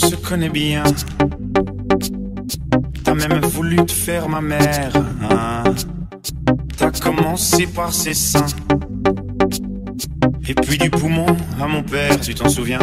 se connaît bien. T'as même voulu te faire ma mère. Hein. T'as commencé par ses seins. Et puis du poumon à mon père, tu t'en souviens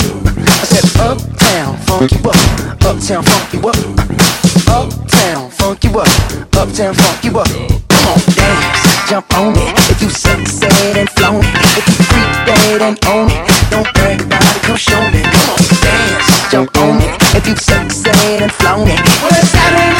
I said uptown, funk you up. Uptown, funk you up. Uptown, funk you up. Uptown, funk you up. Come on, dance, jump on it. If you sexed and flown it, if you freak dead and own it, don't brag about it, come show me. Come on, dance, jump on it. If you sexed and flown it, well it's